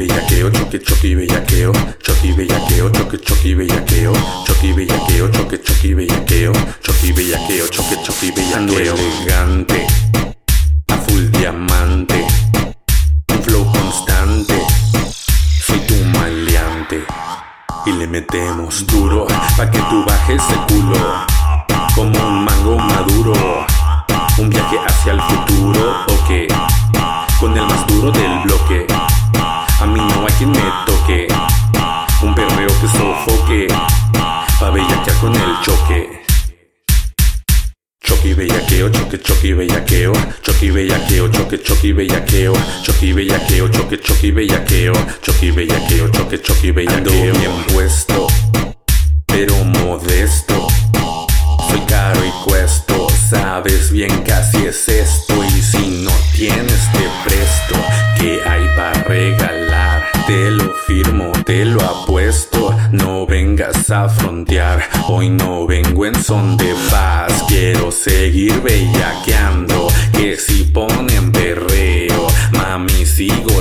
bellaqueo, choque, choque, bellaqueo, choque, bellaqueo, choque, choque, bellaqueo, choque, bellaqueo, choque, choque, bellaqueo, choque, bellaqueo, choque, choque, bellaqueo, elegante, a full diamante, un flow constante, soy tu maleante, y le metemos duro, pa' que tú bajes el culo, como un mango maduro, un viaje hacia el futuro, o okay. que, con el más duro del bloque. A mí no hay quien me toque. Un perreo que sofoque. Pa' bellaquear con el choque. Choque bellaqueo, choque choque bellaqueo, choque bellaqueo, choque choque bellaqueo, choque bellaqueo, choque choque bellaqueo, choque bellaqueo, choque choque bellaqueo. bien puesto, sabes bien que es esto y si no tienes te presto, que hay para regalar, te lo firmo, te lo apuesto, no vengas a frontear, hoy no vengo en son de paz, quiero seguir bellaqueando, que si ponen berreo, mami sigo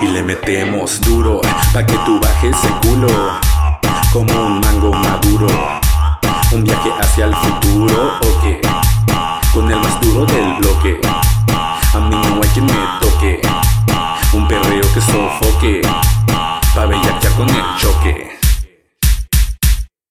y le metemos duro pa' que tú bajes el culo como un mango maduro. Un viaje hacia el futuro, ok. Con el más duro del bloque. A mí no hay quien me toque. Un perreo que sofoque. Pa' bellaquear con el choque.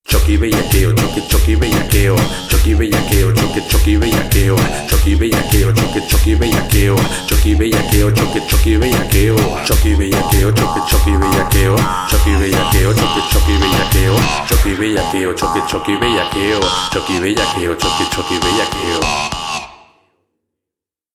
Choque bellaqueo, choque choque bellaqueo, choque bellaqueo, choque choque bellaqueo, choque bellaqueo, choque choque bellaqueo, choque bellaqueo, choque choque bellaqueo, choque bellaqueo, choque choque bellaqueo, choque bellaqueo, choque choque bellaqueo, choque bellaqueo, choque choque bellaqueo, choque bellaqueo, choque choque bellaqueo.